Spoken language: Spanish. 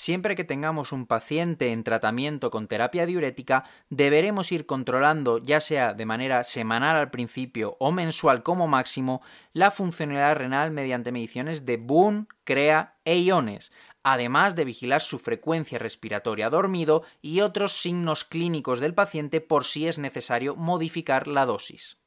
siempre que tengamos un paciente en tratamiento con terapia diurética, deberemos ir controlando, ya sea de manera semanal al principio o mensual como máximo, la funcionalidad renal mediante mediciones de BUN, CREA e iones, además de vigilar su frecuencia respiratoria dormido y otros signos clínicos del paciente por si es necesario modificar la dosis.